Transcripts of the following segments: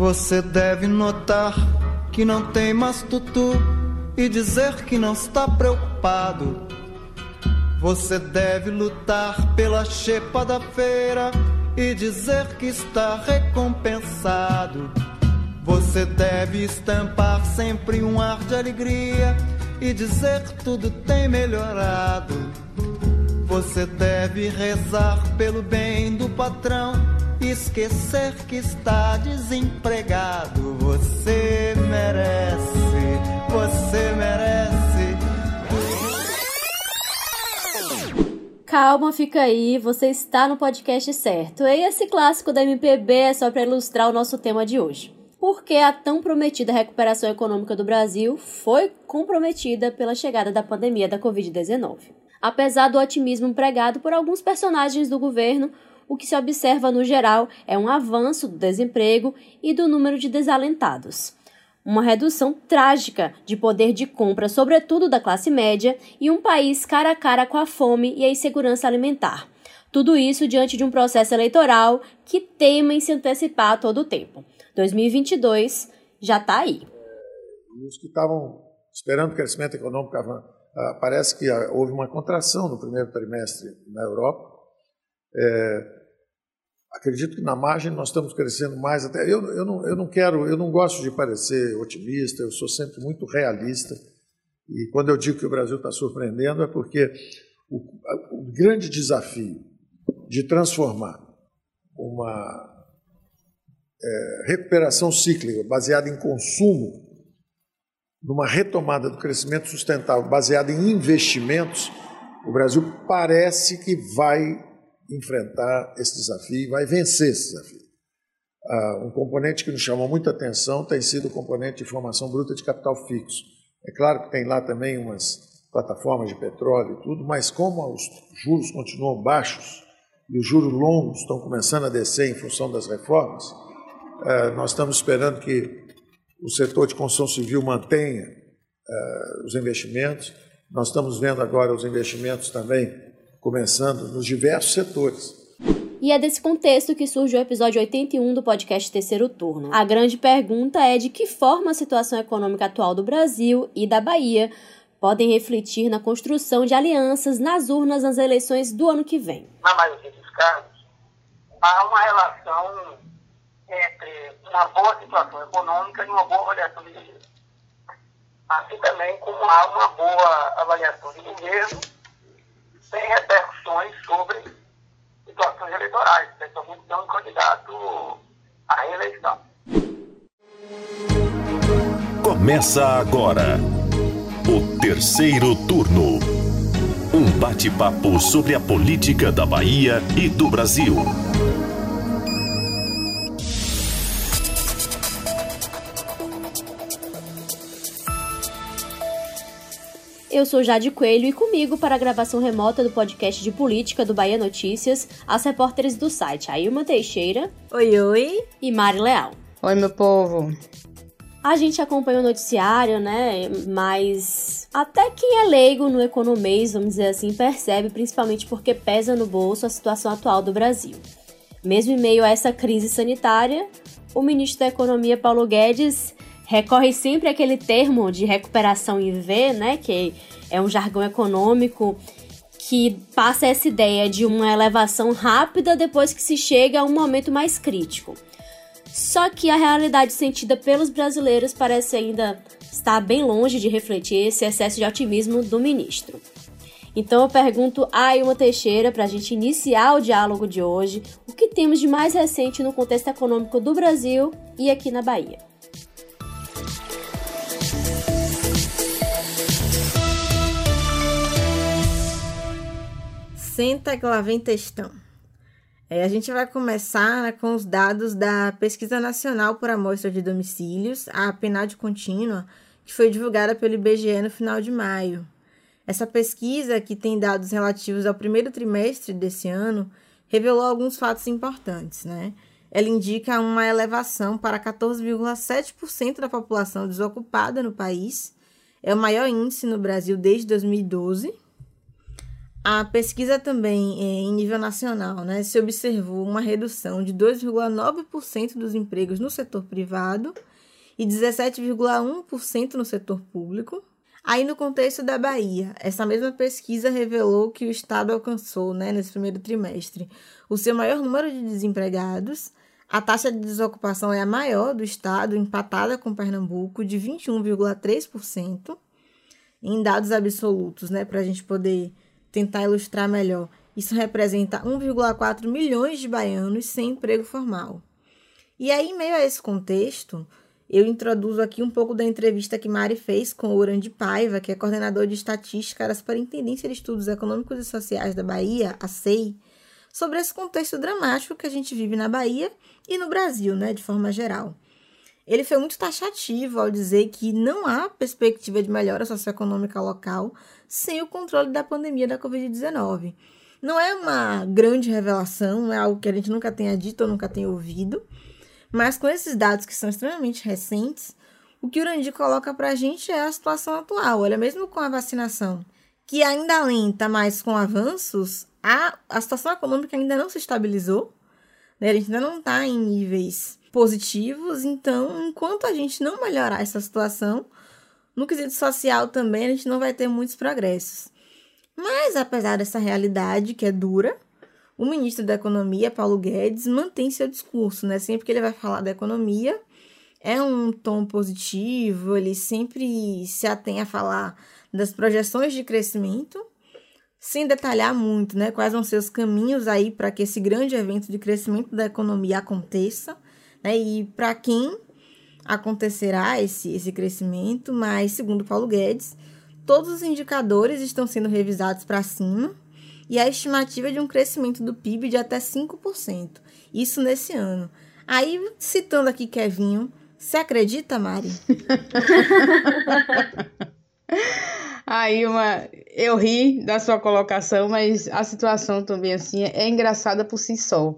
Você deve notar que não tem mais tutu e dizer que não está preocupado. Você deve lutar pela chepa da feira e dizer que está recompensado. Você deve estampar sempre um ar de alegria e dizer que tudo tem melhorado. Você deve rezar pelo bem do patrão esquecer que está desempregado. Você merece, você merece. Calma, fica aí, você está no podcast certo. E esse clássico da MPB é só para ilustrar o nosso tema de hoje. Porque a tão prometida recuperação econômica do Brasil foi comprometida pela chegada da pandemia da Covid-19. Apesar do otimismo pregado por alguns personagens do governo, o que se observa no geral é um avanço do desemprego e do número de desalentados uma redução trágica de poder de compra, sobretudo da classe média, e um país cara a cara com a fome e a insegurança alimentar. Tudo isso diante de um processo eleitoral que teima em se antecipar a todo o tempo. 2022 já está aí. Os que estavam esperando crescimento econômico, ah, parece que houve uma contração no primeiro trimestre na Europa. É, acredito que na margem nós estamos crescendo mais. Até eu, eu, não, eu não quero, eu não gosto de parecer otimista. Eu sou sempre muito realista. E quando eu digo que o Brasil está surpreendendo é porque o, o grande desafio de transformar uma é, recuperação cíclica baseada em consumo numa retomada do crescimento sustentável baseada em investimentos, o Brasil parece que vai enfrentar esse desafio e vai vencer esse desafio. Uh, um componente que nos chamou muita atenção tem sido o componente de formação bruta de capital fixo. É claro que tem lá também umas plataformas de petróleo e tudo, mas como os juros continuam baixos e os juros longos estão começando a descer em função das reformas, uh, nós estamos esperando que o setor de construção civil mantenha uh, os investimentos. Nós estamos vendo agora os investimentos também começando nos diversos setores. E é desse contexto que surge o episódio 81 do podcast Terceiro Turno. A grande pergunta é de que forma a situação econômica atual do Brasil e da Bahia podem refletir na construção de alianças nas urnas nas eleições do ano que vem. Na maioria dos casos, há uma relação entre uma boa situação econômica e uma boa avaliação de governo. Assim também como há uma boa avaliação de governo tem repercussões sobre situações eleitorais, especialmente de um candidato à reeleição. Começa agora o terceiro turno. Um bate-papo sobre a política da Bahia e do Brasil. Eu sou Jade Coelho e comigo para a gravação remota do podcast de política do Bahia Notícias, as repórteres do site Ailma Teixeira. Oi, oi. E Mari Leal. Oi, meu povo. A gente acompanha o noticiário, né? Mas até quem é leigo no economês, vamos dizer assim, percebe, principalmente porque pesa no bolso a situação atual do Brasil. Mesmo em meio a essa crise sanitária, o ministro da Economia, Paulo Guedes, recorre sempre àquele termo de recuperação em V, né, que é um jargão econômico que passa essa ideia de uma elevação rápida depois que se chega a um momento mais crítico. Só que a realidade sentida pelos brasileiros parece ainda estar bem longe de refletir esse excesso de otimismo do ministro. Então eu pergunto a Ilma Teixeira, para a gente iniciar o diálogo de hoje, o que temos de mais recente no contexto econômico do Brasil e aqui na Bahia. Senta que lá vem textão. É, a gente vai começar né, com os dados da Pesquisa Nacional por Amostra de Domicílios, a PNAD contínua, que foi divulgada pelo IBGE no final de maio. Essa pesquisa, que tem dados relativos ao primeiro trimestre desse ano, revelou alguns fatos importantes. Né? Ela indica uma elevação para 14,7% da população desocupada no país, é o maior índice no Brasil desde 2012 A pesquisa também é, em nível nacional, né, se observou uma redução de 2,9% dos empregos no setor privado e 17,1% no setor público. Aí, no contexto da Bahia, essa mesma pesquisa revelou que o Estado alcançou, né, nesse primeiro trimestre, o seu maior número de desempregados. A taxa de desocupação é a maior do Estado, empatada com Pernambuco, de 21,3%. Em dados absolutos, né, para a gente poder tentar ilustrar melhor, isso representa 1,4 milhões de baianos sem emprego formal. E aí, em meio a esse contexto, eu introduzo aqui um pouco da entrevista que Mari fez com o Urandi Paiva, que é coordenador de estatística da Superintendência de Estudos Econômicos e Sociais da Bahia, a SEI, sobre esse contexto dramático que a gente vive na Bahia e no Brasil, né, de forma geral. Ele foi muito taxativo ao dizer que não há perspectiva de melhora socioeconômica local sem o controle da pandemia da Covid-19. Não é uma grande revelação, não é algo que a gente nunca tenha dito ou nunca tenha ouvido, mas com esses dados que são extremamente recentes, o que o Urandi coloca para a gente é a situação atual. Olha, mesmo com a vacinação, que ainda lenta, mas com avanços, a, a situação econômica ainda não se estabilizou. Né? A gente ainda não está em níveis positivos, então, enquanto a gente não melhorar essa situação, no quesito social também a gente não vai ter muitos progressos. Mas, apesar dessa realidade que é dura, o ministro da Economia, Paulo Guedes, mantém seu discurso, né? Sempre que ele vai falar da economia, é um tom positivo, ele sempre se atém a falar das projeções de crescimento, sem detalhar muito, né? Quais vão ser os caminhos aí para que esse grande evento de crescimento da economia aconteça, né? E para quem acontecerá esse, esse crescimento, mas, segundo Paulo Guedes, todos os indicadores estão sendo revisados para cima e a estimativa é de um crescimento do PIB de até 5%. Isso nesse ano. Aí, citando aqui Kevinho, você acredita, Mari? Aí, uma, eu ri da sua colocação, mas a situação também assim é engraçada por si só.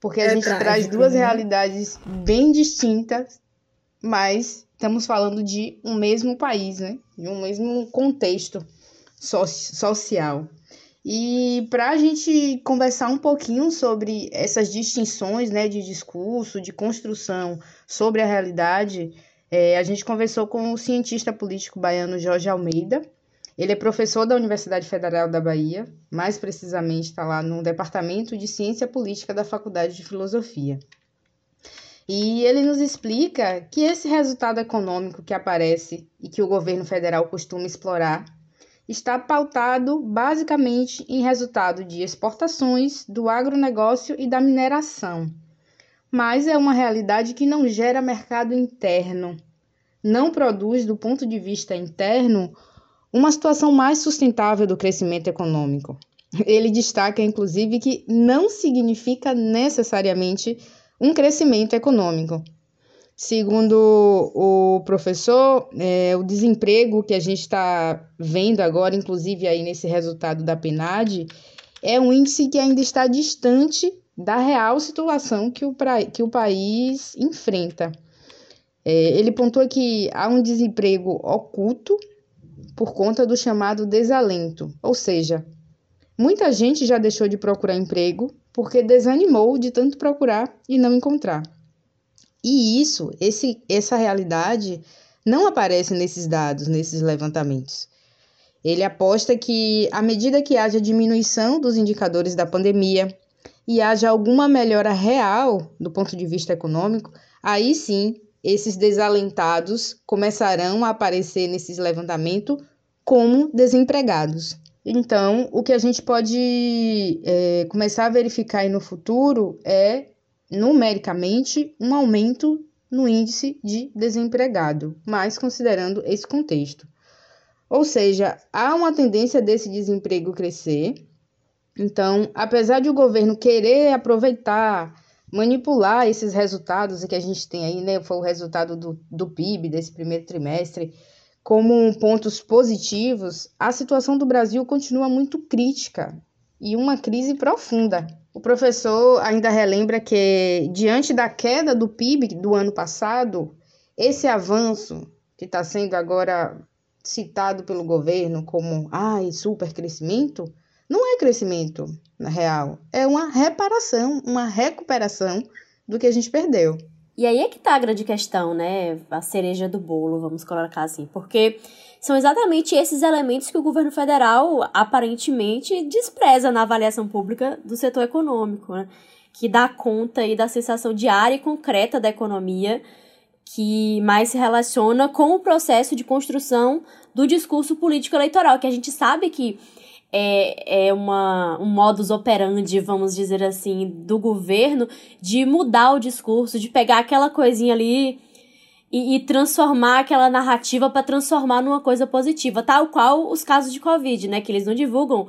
Porque a é gente trágico, traz duas né? realidades bem distintas mas estamos falando de um mesmo país, né? De um mesmo contexto so social. E para a gente conversar um pouquinho sobre essas distinções né, de discurso, de construção sobre a realidade, é, a gente conversou com o cientista político baiano Jorge Almeida. Ele é professor da Universidade Federal da Bahia, mais precisamente está lá no Departamento de Ciência Política da Faculdade de Filosofia. E ele nos explica que esse resultado econômico que aparece e que o governo federal costuma explorar está pautado basicamente em resultado de exportações, do agronegócio e da mineração. Mas é uma realidade que não gera mercado interno, não produz, do ponto de vista interno, uma situação mais sustentável do crescimento econômico. Ele destaca, inclusive, que não significa necessariamente um crescimento econômico. Segundo o professor, é, o desemprego que a gente está vendo agora, inclusive aí nesse resultado da PNAD, é um índice que ainda está distante da real situação que o, pra, que o país enfrenta. É, ele pontua que há um desemprego oculto por conta do chamado desalento, ou seja, muita gente já deixou de procurar emprego porque desanimou de tanto procurar e não encontrar. E isso, esse, essa realidade, não aparece nesses dados, nesses levantamentos. Ele aposta que, à medida que haja diminuição dos indicadores da pandemia e haja alguma melhora real do ponto de vista econômico, aí sim esses desalentados começarão a aparecer nesses levantamentos como desempregados. Então, o que a gente pode é, começar a verificar aí no futuro é, numericamente, um aumento no índice de desempregado, mas considerando esse contexto. Ou seja, há uma tendência desse desemprego crescer. Então, apesar de o governo querer aproveitar, manipular esses resultados que a gente tem aí, né? Foi o resultado do, do PIB desse primeiro trimestre, como pontos positivos, a situação do Brasil continua muito crítica e uma crise profunda. O professor ainda relembra que, diante da queda do PIB do ano passado, esse avanço que está sendo agora citado pelo governo como ai, super crescimento, Não é crescimento na real, é uma reparação, uma recuperação do que a gente perdeu. E aí é que tá a grande questão, né? A cereja do bolo, vamos colocar assim. Porque são exatamente esses elementos que o governo federal aparentemente despreza na avaliação pública do setor econômico, né? Que dá conta aí da sensação diária e concreta da economia, que mais se relaciona com o processo de construção do discurso político eleitoral, que a gente sabe que é, é uma, um modus operandi, vamos dizer assim, do governo de mudar o discurso, de pegar aquela coisinha ali e, e transformar aquela narrativa para transformar numa coisa positiva, tal qual os casos de Covid, né? Que eles não divulgam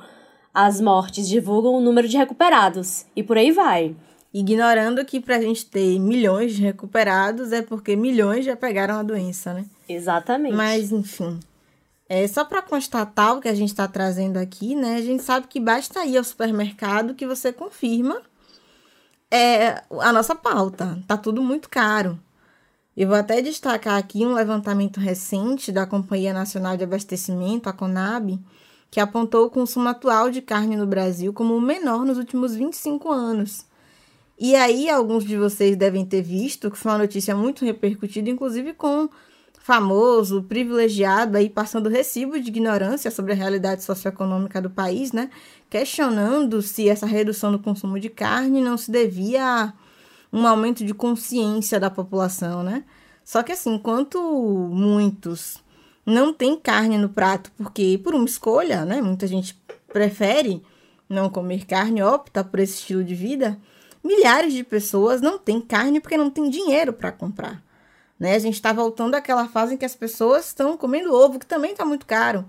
as mortes, divulgam o número de recuperados e por aí vai. Ignorando que para a gente ter milhões de recuperados é porque milhões já pegaram a doença, né? Exatamente. Mas, enfim. É, só para constatar o que a gente está trazendo aqui, né? A gente sabe que basta ir ao supermercado que você confirma é, a nossa pauta. Tá tudo muito caro. Eu vou até destacar aqui um levantamento recente da Companhia Nacional de Abastecimento, a CONAB, que apontou o consumo atual de carne no Brasil como o menor nos últimos 25 anos. E aí, alguns de vocês devem ter visto que foi uma notícia muito repercutida, inclusive com famoso, privilegiado, aí passando recibo de ignorância sobre a realidade socioeconômica do país, né? Questionando se essa redução do consumo de carne não se devia a um aumento de consciência da população, né? Só que assim, enquanto muitos não têm carne no prato porque por uma escolha, né? Muita gente prefere não comer carne, opta por esse estilo de vida. Milhares de pessoas não têm carne porque não têm dinheiro para comprar. Né? A gente está voltando àquela fase em que as pessoas estão comendo ovo, que também está muito caro.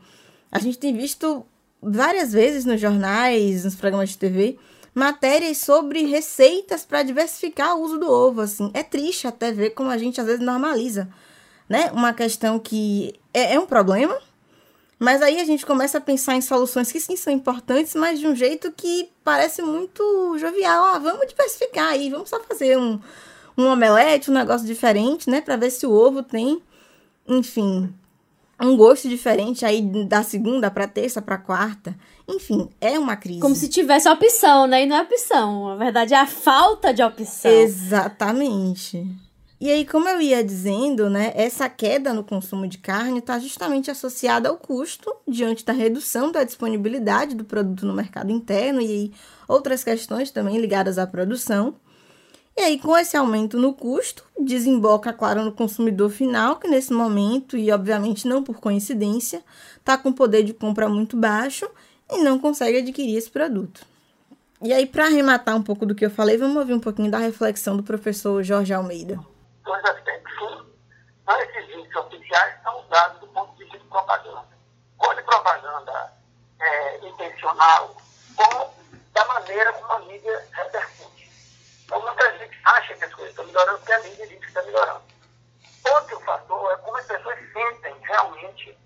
A gente tem visto várias vezes nos jornais, nos programas de TV, matérias sobre receitas para diversificar o uso do ovo. Assim. É triste até ver como a gente às vezes normaliza. Né? Uma questão que é, é um problema, mas aí a gente começa a pensar em soluções que sim são importantes, mas de um jeito que parece muito jovial. Ah, vamos diversificar aí, vamos só fazer um, um omelete, um negócio diferente, né? Para ver se o ovo tem, enfim, um gosto diferente aí da segunda para terça para quarta. Enfim, é uma crise. Como se tivesse opção, né? E não é opção. Na verdade, é a falta de opção. Exatamente. E aí, como eu ia dizendo, né, essa queda no consumo de carne está justamente associada ao custo diante da redução da disponibilidade do produto no mercado interno e outras questões também ligadas à produção. E aí, com esse aumento no custo, desemboca, claro, no consumidor final, que nesse momento, e obviamente não por coincidência, está com poder de compra muito baixo e não consegue adquirir esse produto. E aí, para arrematar um pouco do que eu falei, vamos ouvir um pouquinho da reflexão do professor Jorge Almeida. Dois aspectos. Um, esses índices oficiais são usados do ponto de vista de propaganda. Ou de propaganda é, intencional, ou da maneira como a mídia repercute. Então, muita gente acha que as coisas estão melhorando porque a mídia diz que está melhorando. Outro fator é como as pessoas sentem realmente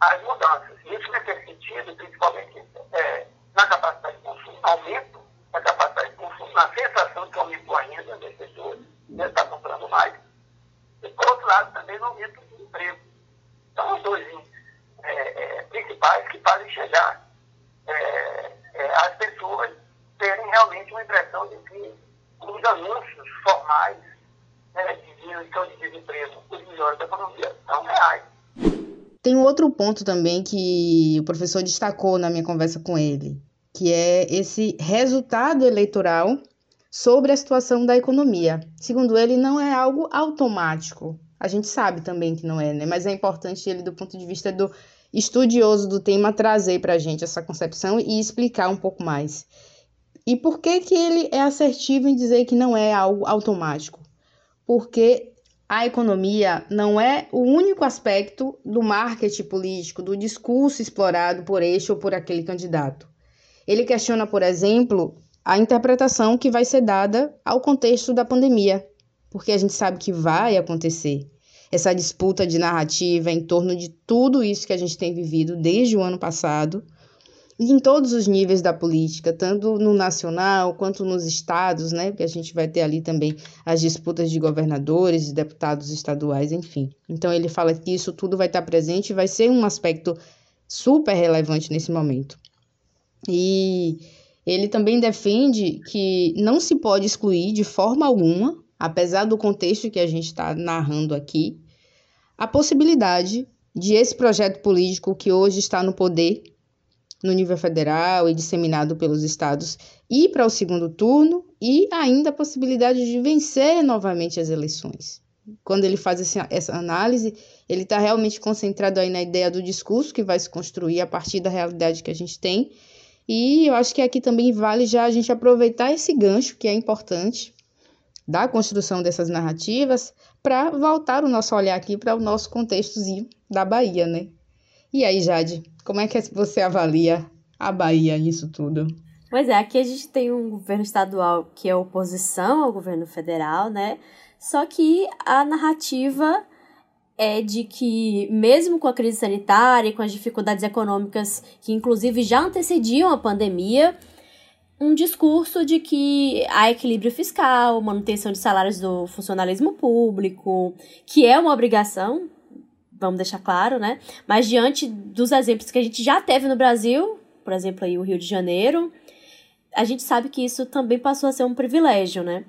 as mudanças. E isso naquele sentido, principalmente é, na capacidade de consumo, aumento da capacidade de consumo, na sensação que aumentou a renda das pessoas, né, está comprando mais. E, por outro lado, também no aumento do emprego. São os dois é, é, principais que fazem chegar é, é, as pessoas terem realmente uma impressão de que os anúncios formais né, de diminuição de desemprego, os melhores da economia, são reais. Tem um outro ponto também que o professor destacou na minha conversa com ele, que é esse resultado eleitoral sobre a situação da economia. Segundo ele, não é algo automático. A gente sabe também que não é, né? Mas é importante ele, do ponto de vista do estudioso do tema, trazer para a gente essa concepção e explicar um pouco mais. E por que, que ele é assertivo em dizer que não é algo automático? Porque a economia não é o único aspecto do marketing político, do discurso explorado por este ou por aquele candidato. Ele questiona, por exemplo, a interpretação que vai ser dada ao contexto da pandemia, porque a gente sabe que vai acontecer. Essa disputa de narrativa em torno de tudo isso que a gente tem vivido desde o ano passado em todos os níveis da política, tanto no nacional quanto nos estados, né? Porque a gente vai ter ali também as disputas de governadores, deputados estaduais, enfim. Então ele fala que isso tudo vai estar presente e vai ser um aspecto super relevante nesse momento. E ele também defende que não se pode excluir de forma alguma, apesar do contexto que a gente está narrando aqui, a possibilidade de esse projeto político que hoje está no poder, no nível federal e disseminado pelos estados, ir para o segundo turno e ainda a possibilidade de vencer novamente as eleições. Quando ele faz essa, essa análise, ele está realmente concentrado aí na ideia do discurso que vai se construir a partir da realidade que a gente tem. E eu acho que aqui também vale já a gente aproveitar esse gancho, que é importante, da construção dessas narrativas, para voltar o nosso olhar aqui para o nosso contextozinho da Bahia, né? E aí, Jade, como é que você avalia a Bahia nisso tudo? Pois é, aqui a gente tem um governo estadual que é oposição ao governo federal, né? Só que a narrativa é de que, mesmo com a crise sanitária e com as dificuldades econômicas que, inclusive, já antecediam a pandemia, um discurso de que há equilíbrio fiscal, manutenção de salários do funcionalismo público, que é uma obrigação, vamos deixar claro, né? Mas diante dos exemplos que a gente já teve no Brasil, por exemplo, aí o Rio de Janeiro, a gente sabe que isso também passou a ser um privilégio, né?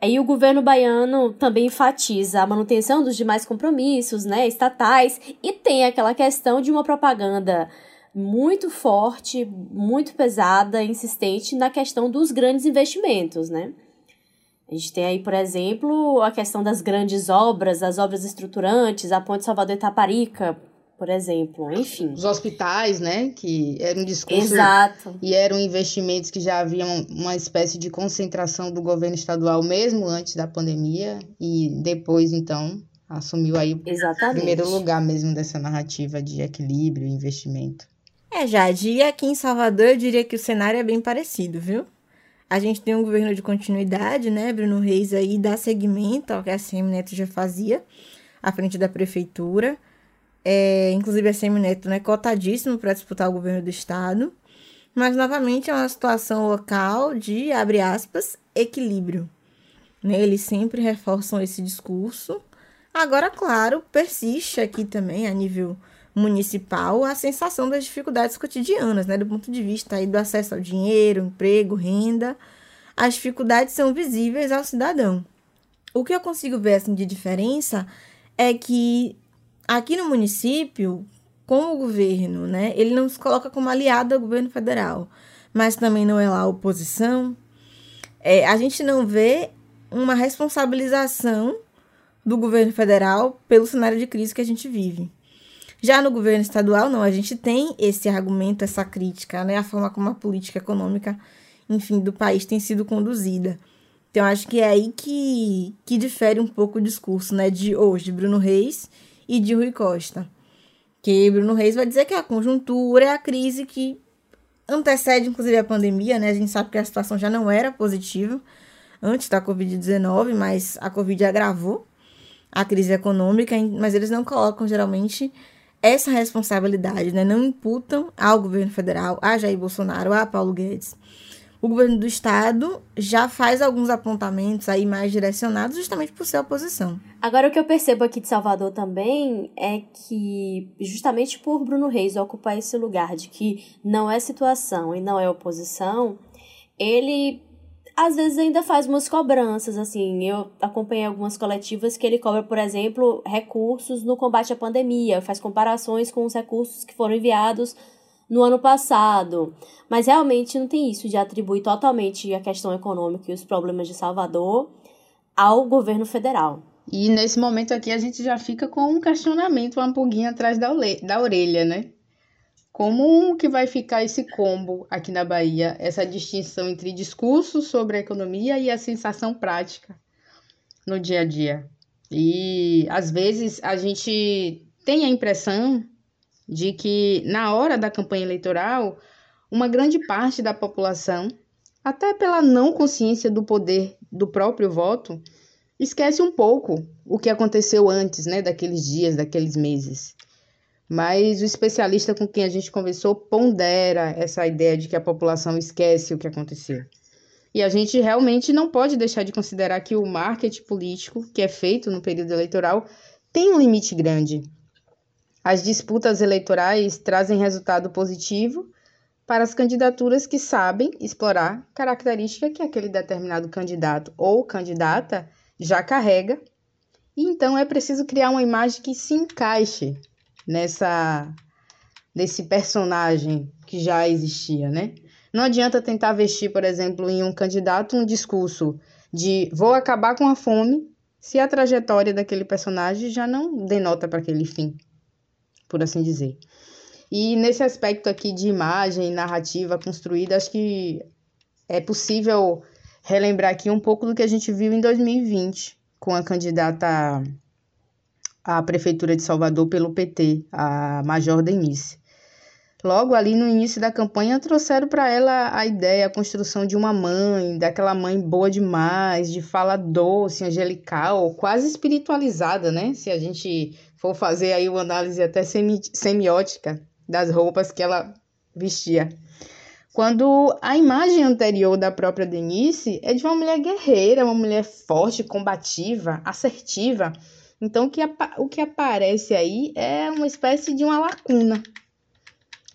Aí o governo baiano também enfatiza a manutenção dos demais compromissos, né, estatais, e tem aquela questão de uma propaganda muito forte, muito pesada, insistente na questão dos grandes investimentos, né? A gente tem aí, por exemplo, a questão das grandes obras, as obras estruturantes, a Ponte Salvador Itaparica, por exemplo, enfim. Os hospitais, né, que era um discurso Exato. e eram investimentos que já haviam uma espécie de concentração do governo estadual mesmo antes da pandemia e depois então assumiu aí Exatamente. o primeiro lugar mesmo dessa narrativa de equilíbrio e investimento. É, Jade, e aqui em Salvador eu diria que o cenário é bem parecido, viu? A gente tem um governo de continuidade, né? Bruno Reis aí dá seguimento ao que a CM Neto já fazia à frente da prefeitura. É, inclusive, a Semineto é cotadíssimo para disputar o governo do estado. Mas, novamente, é uma situação local de, abre aspas, equilíbrio. Né? Eles sempre reforçam esse discurso. Agora, claro, persiste aqui também, a nível municipal, a sensação das dificuldades cotidianas, né? do ponto de vista aí do acesso ao dinheiro, emprego, renda. As dificuldades são visíveis ao cidadão. O que eu consigo ver assim, de diferença é que aqui no município, com o governo, né, ele não se coloca como aliado ao governo federal, mas também não é lá oposição. É, a gente não vê uma responsabilização do governo federal pelo cenário de crise que a gente vive. Já no governo estadual, não, a gente tem esse argumento, essa crítica, né, a forma como a política econômica, enfim, do país tem sido conduzida. Então, acho que é aí que, que difere um pouco o discurso, né, de hoje, Bruno Reis e de Rui Costa. Que Bruno Reis vai dizer que a conjuntura é a crise que antecede, inclusive, a pandemia, né? A gente sabe que a situação já não era positiva antes da Covid-19, mas a Covid agravou a crise econômica, mas eles não colocam geralmente essa responsabilidade, né? Não imputam ao governo federal, a Jair Bolsonaro, a Paulo Guedes o governo do estado já faz alguns apontamentos aí mais direcionados justamente por ser oposição. Agora o que eu percebo aqui de Salvador também é que justamente por Bruno Reis ocupar esse lugar de que não é situação e não é oposição, ele às vezes ainda faz umas cobranças, assim, eu acompanhei algumas coletivas que ele cobra, por exemplo, recursos no combate à pandemia, faz comparações com os recursos que foram enviados no ano passado. Mas realmente não tem isso de atribuir totalmente a questão econômica e os problemas de Salvador ao governo federal. E nesse momento aqui a gente já fica com um questionamento, uma pulguinha atrás da, da orelha, né? Como que vai ficar esse combo aqui na Bahia, essa distinção entre discurso sobre a economia e a sensação prática no dia a dia? E às vezes a gente tem a impressão de que na hora da campanha eleitoral, uma grande parte da população, até pela não consciência do poder do próprio voto, esquece um pouco o que aconteceu antes, né, daqueles dias, daqueles meses. Mas o especialista com quem a gente conversou pondera essa ideia de que a população esquece o que aconteceu. E a gente realmente não pode deixar de considerar que o marketing político que é feito no período eleitoral tem um limite grande. As disputas eleitorais trazem resultado positivo para as candidaturas que sabem explorar característica que aquele determinado candidato ou candidata já carrega. E então é preciso criar uma imagem que se encaixe nessa nesse personagem que já existia, né? Não adianta tentar vestir, por exemplo, em um candidato um discurso de vou acabar com a fome se a trajetória daquele personagem já não denota para aquele fim, por assim dizer. E nesse aspecto aqui de imagem, narrativa construída, acho que é possível relembrar aqui um pouco do que a gente viu em 2020 com a candidata à prefeitura de Salvador pelo PT, a Major Denise. Logo ali no início da campanha, trouxeram para ela a ideia, a construção de uma mãe, daquela mãe boa demais, de fala doce, angelical, quase espiritualizada, né? Se a gente for fazer aí uma análise até semi semiótica das roupas que ela vestia. Quando a imagem anterior da própria Denise é de uma mulher guerreira, uma mulher forte, combativa, assertiva. Então, o que, o que aparece aí é uma espécie de uma lacuna.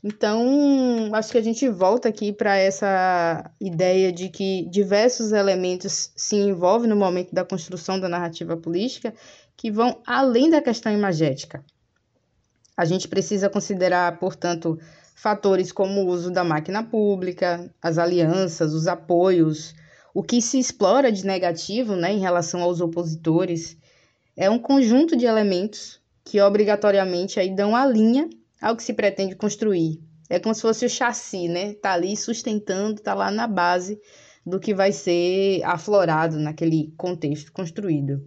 Então, acho que a gente volta aqui para essa ideia de que diversos elementos se envolvem no momento da construção da narrativa política que vão além da questão imagética. A gente precisa considerar, portanto, fatores como o uso da máquina pública, as alianças, os apoios, o que se explora de negativo né, em relação aos opositores. É um conjunto de elementos que obrigatoriamente aí dão a linha ao que se pretende construir. É como se fosse o chassi, né? Tá ali sustentando, tá lá na base do que vai ser aflorado naquele contexto construído.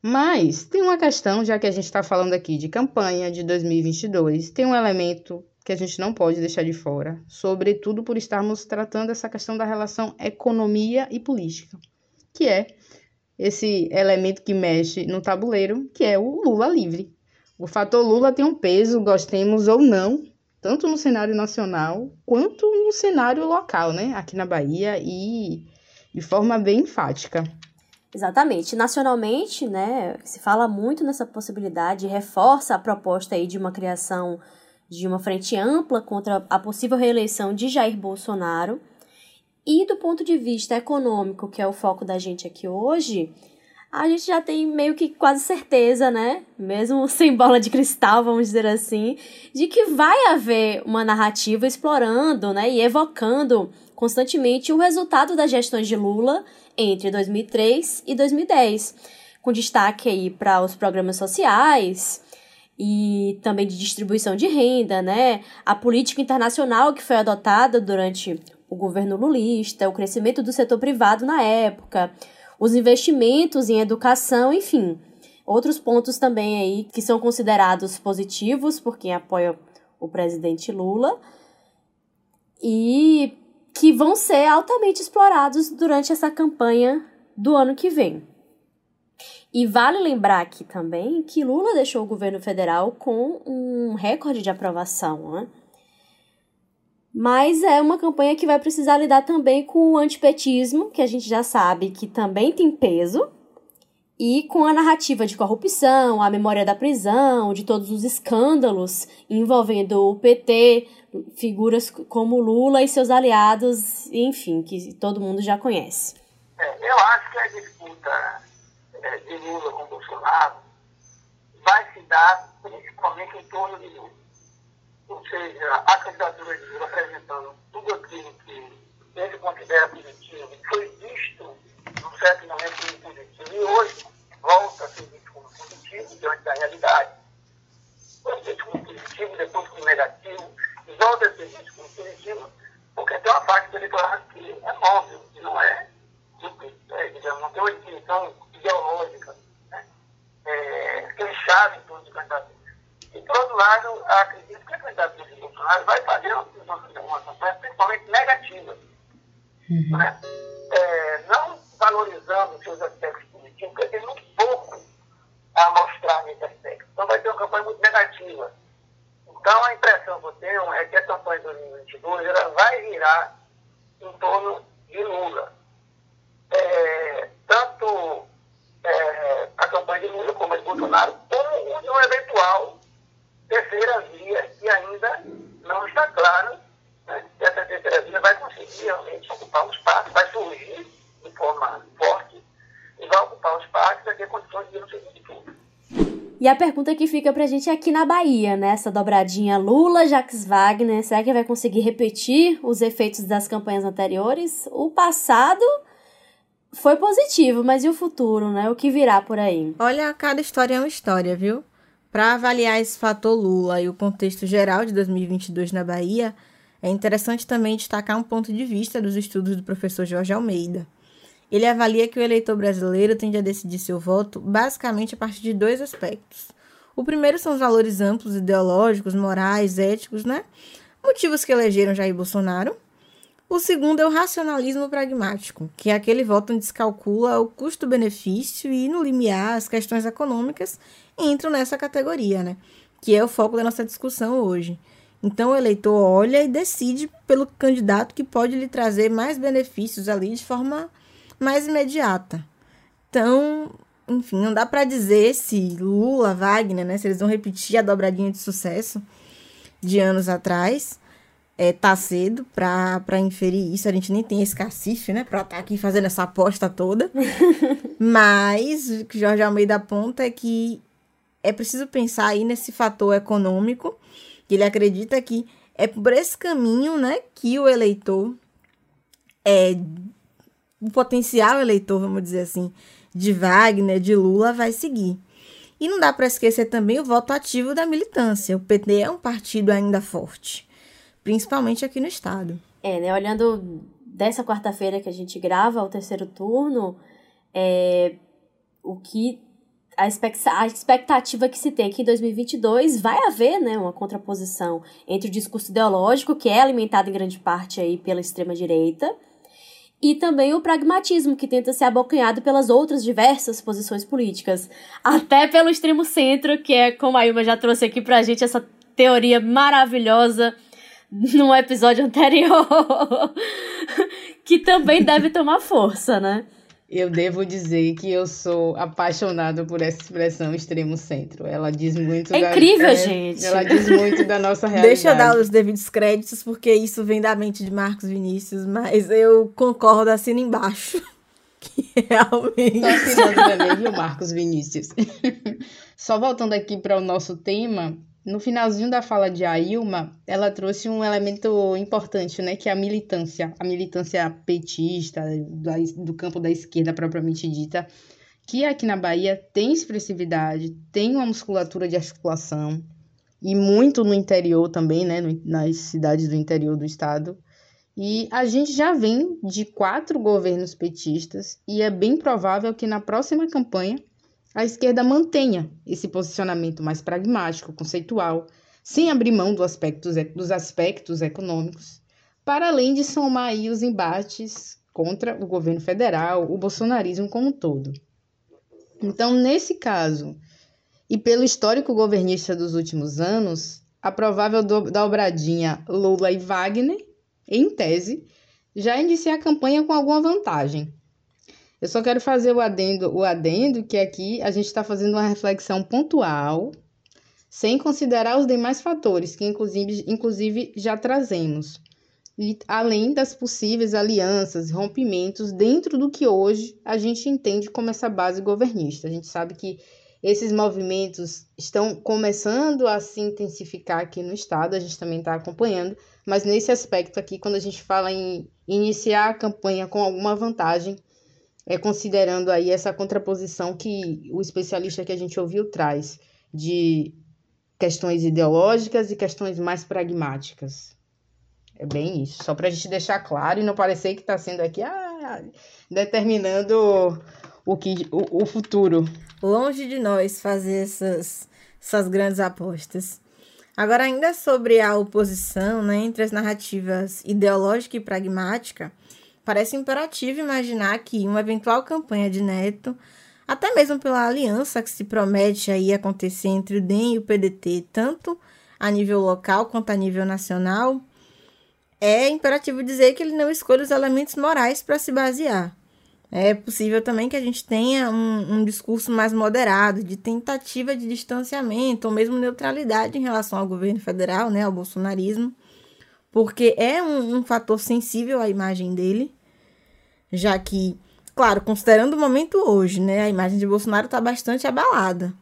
Mas tem uma questão, já que a gente está falando aqui de campanha de 2022, tem um elemento que a gente não pode deixar de fora, sobretudo por estarmos tratando essa questão da relação economia e política, que é esse elemento que mexe no tabuleiro, que é o Lula livre. O fator Lula tem um peso, gostemos ou não, tanto no cenário nacional quanto no cenário local, né? Aqui na Bahia e de forma bem enfática. Exatamente. Nacionalmente, né, se fala muito nessa possibilidade, reforça a proposta aí de uma criação de uma frente ampla contra a possível reeleição de Jair Bolsonaro. E do ponto de vista econômico, que é o foco da gente aqui hoje, a gente já tem meio que quase certeza, né? Mesmo sem bola de cristal, vamos dizer assim, de que vai haver uma narrativa explorando, né, e evocando constantemente o resultado das gestões de Lula entre 2003 e 2010, com destaque aí para os programas sociais e também de distribuição de renda, né? A política internacional que foi adotada durante o governo lulista, o crescimento do setor privado na época, os investimentos em educação, enfim. Outros pontos também aí que são considerados positivos por quem apoia o presidente Lula e que vão ser altamente explorados durante essa campanha do ano que vem. E vale lembrar aqui também que Lula deixou o governo federal com um recorde de aprovação, né? Mas é uma campanha que vai precisar lidar também com o antipetismo, que a gente já sabe que também tem peso, e com a narrativa de corrupção, a memória da prisão, de todos os escândalos envolvendo o PT, figuras como Lula e seus aliados, enfim, que todo mundo já conhece. É, eu acho que a disputa é, de Lula com Bolsonaro vai se dar principalmente em torno de Lula. Ou seja, a candidatura de Lula apresentando tudo aquilo que ele considera positivo, foi visto num certo momento como positivo, e hoje volta a ser visto como positivo diante da realidade. Foi visto como positivo, depois como negativo, volta a ser visto como positivo, porque tem uma parte do eleitorado que é móvel, que não é, é digamos, não tem uma definição ideológica, né? é, fechada em torno de candidatura. E, por outro lado, acredito que a candidatura de Bolsonaro vai fazer uma, campanha principalmente negativa. Uhum. Né? É, não valorizando seus aspectos positivos, porque tem muito pouco a mostrar nesse aspecto. Então vai ter uma campanha muito negativa. Então a impressão que eu tenho é que a campanha de 2022 ela vai virar em torno de Lula. É, tanto é, a campanha de Lula como a de Bolsonaro, como de uma eventual terceira via que ainda não está clara, né? conseguir realmente ocupar um espaço, vai surgir de forma forte e vai ocupar o espaço vai ter condições de ir no segundo turno. E a pergunta que fica pra gente é aqui na Bahia, né? Essa dobradinha Lula-Jacques Wagner, será que vai conseguir repetir os efeitos das campanhas anteriores? O passado foi positivo, mas e o futuro, né? O que virá por aí? Olha, cada história é uma história, viu? Para avaliar esse fator Lula e o contexto geral de 2022 na Bahia, é interessante também destacar um ponto de vista dos estudos do professor Jorge Almeida. Ele avalia que o eleitor brasileiro tende a decidir seu voto basicamente a partir de dois aspectos. O primeiro são os valores amplos, ideológicos, morais, éticos, né? Motivos que elegeram Jair Bolsonaro. O segundo é o racionalismo pragmático, que é aquele voto onde se calcula o custo-benefício e, no limiar, as questões econômicas entram nessa categoria, né? Que é o foco da nossa discussão hoje. Então o eleitor olha e decide pelo candidato que pode lhe trazer mais benefícios ali de forma mais imediata. Então, enfim, não dá para dizer se Lula, Wagner, né, se eles vão repetir a dobradinha de sucesso de anos atrás. É, tá cedo para inferir isso, a gente nem tem esse cacife, né, para estar tá aqui fazendo essa aposta toda. Mas o que Jorge Almeida aponta é que é preciso pensar aí nesse fator econômico, que ele acredita que é por esse caminho, né, que o eleitor é, o potencial eleitor, vamos dizer assim, de Wagner, de Lula, vai seguir. E não dá para esquecer também o voto ativo da militância. O PT é um partido ainda forte, principalmente aqui no estado. É, né? Olhando dessa quarta-feira que a gente grava o terceiro turno, é, o que a, expectativa que se tem aqui em 2022 vai haver né, uma contraposição entre o discurso ideológico, que é alimentado em grande parte aí pela extrema-direita, e também o pragmatismo, que tenta ser abocanhado pelas outras diversas posições políticas, até pelo extremo centro, que é como a Ilma já trouxe aqui pra gente essa teoria maravilhosa no episódio anterior, que também deve tomar força, né? Eu devo dizer que eu sou apaixonado por essa expressão extremo centro. Ela diz muito é da incrível, é, gente. Ela diz muito da nossa realidade. Deixa eu dar os devidos créditos, porque isso vem da mente de Marcos Vinícius, mas eu concordo assino embaixo. Que realmente. Tô assinando também, viu, Marcos Vinícius? Só voltando aqui para o nosso tema, no finalzinho da fala de Ailma, ela trouxe um elemento importante, né, que é a militância, a militância petista, do campo da esquerda propriamente dita, que aqui na Bahia tem expressividade, tem uma musculatura de articulação, e muito no interior também, né, nas cidades do interior do estado. E a gente já vem de quatro governos petistas, e é bem provável que na próxima campanha a esquerda mantenha esse posicionamento mais pragmático, conceitual, sem abrir mão do aspectos, dos aspectos econômicos, para além de somar aí os embates contra o governo federal, o bolsonarismo como um todo. Então, nesse caso, e pelo histórico governista dos últimos anos, a provável dobradinha Lula e Wagner, em tese, já inicia a campanha com alguma vantagem, eu só quero fazer o adendo, o adendo que aqui a gente está fazendo uma reflexão pontual, sem considerar os demais fatores que inclusive, inclusive já trazemos, e além das possíveis alianças, rompimentos dentro do que hoje a gente entende como essa base governista. A gente sabe que esses movimentos estão começando a se intensificar aqui no estado, a gente também está acompanhando, mas nesse aspecto aqui, quando a gente fala em iniciar a campanha com alguma vantagem, é, considerando aí essa contraposição que o especialista que a gente ouviu traz de questões ideológicas e questões mais pragmáticas. É bem isso, só para a gente deixar claro e não parecer que está sendo aqui ah, determinando o, que, o, o futuro. Longe de nós fazer essas, essas grandes apostas. Agora, ainda sobre a oposição né, entre as narrativas ideológica e pragmática, parece imperativo imaginar que uma eventual campanha de Neto, até mesmo pela aliança que se promete aí acontecer entre o DEM e o PDT, tanto a nível local quanto a nível nacional, é imperativo dizer que ele não escolhe os elementos morais para se basear. É possível também que a gente tenha um, um, discurso mais moderado, de tentativa de distanciamento, ou mesmo neutralidade em relação ao governo federal, né, ao bolsonarismo porque é um, um fator sensível à imagem dele, já que, claro, considerando o momento hoje, né, a imagem de Bolsonaro está bastante abalada.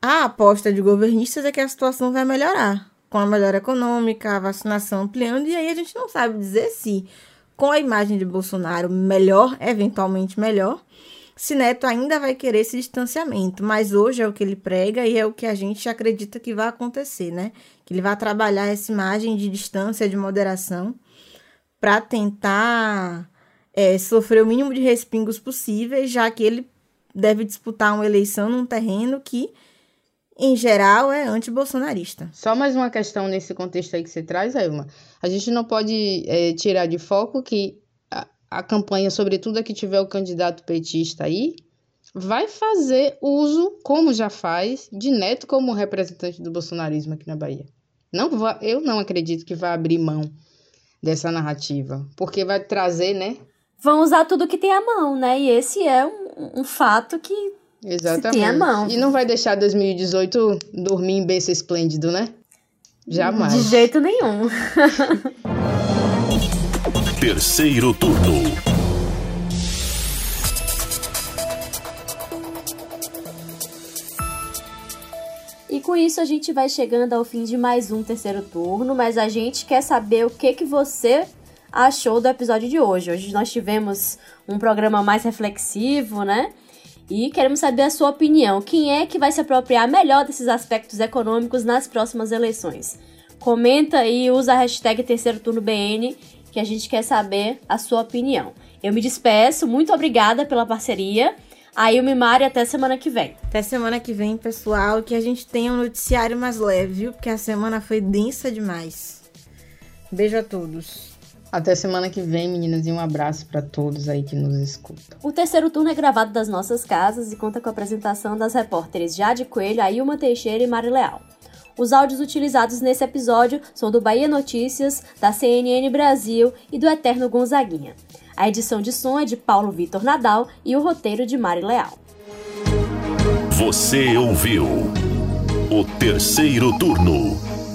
A aposta de governistas é que a situação vai melhorar, com a melhora econômica, a vacinação ampliando, e aí a gente não sabe dizer se com a imagem de Bolsonaro melhor, eventualmente melhor, se Neto ainda vai querer esse distanciamento, mas hoje é o que ele prega e é o que a gente acredita que vai acontecer, né? Que ele vai trabalhar essa imagem de distância, de moderação, para tentar é, sofrer o mínimo de respingos possíveis, já que ele deve disputar uma eleição num terreno que, em geral, é anti-bolsonarista. Só mais uma questão nesse contexto aí que você traz, Ailma. A gente não pode é, tirar de foco que a campanha, sobretudo a que tiver o candidato petista aí, vai fazer uso, como já faz, de Neto como representante do bolsonarismo aqui na Bahia. Não eu não acredito que vai abrir mão dessa narrativa, porque vai trazer, né? Vão usar tudo que tem à mão, né? E esse é um, um fato que Exatamente. tem à mão. E não vai deixar 2018 dormir em berço esplêndido, né? Jamais. De jeito nenhum. Terceiro turno. E com isso a gente vai chegando ao fim de mais um terceiro turno, mas a gente quer saber o que que você achou do episódio de hoje. Hoje nós tivemos um programa mais reflexivo, né? E queremos saber a sua opinião. Quem é que vai se apropriar melhor desses aspectos econômicos nas próximas eleições? Comenta e usa a hashtag terceiro turno BN que a gente quer saber a sua opinião. Eu me despeço, muito obrigada pela parceria. Aí o Mimari até semana que vem. Até semana que vem, pessoal, que a gente tenha um noticiário mais leve, viu? Porque a semana foi densa demais. Beijo a todos. Até semana que vem, meninas, e um abraço para todos aí que nos escutam. O terceiro turno é gravado das nossas casas e conta com a apresentação das repórteres Jade Coelho, Ailma Teixeira e Mari Leal. Os áudios utilizados nesse episódio são do Bahia Notícias, da CNN Brasil e do Eterno Gonzaguinha. A edição de som é de Paulo Vitor Nadal e o roteiro de Mari Leal. Você ouviu o terceiro turno,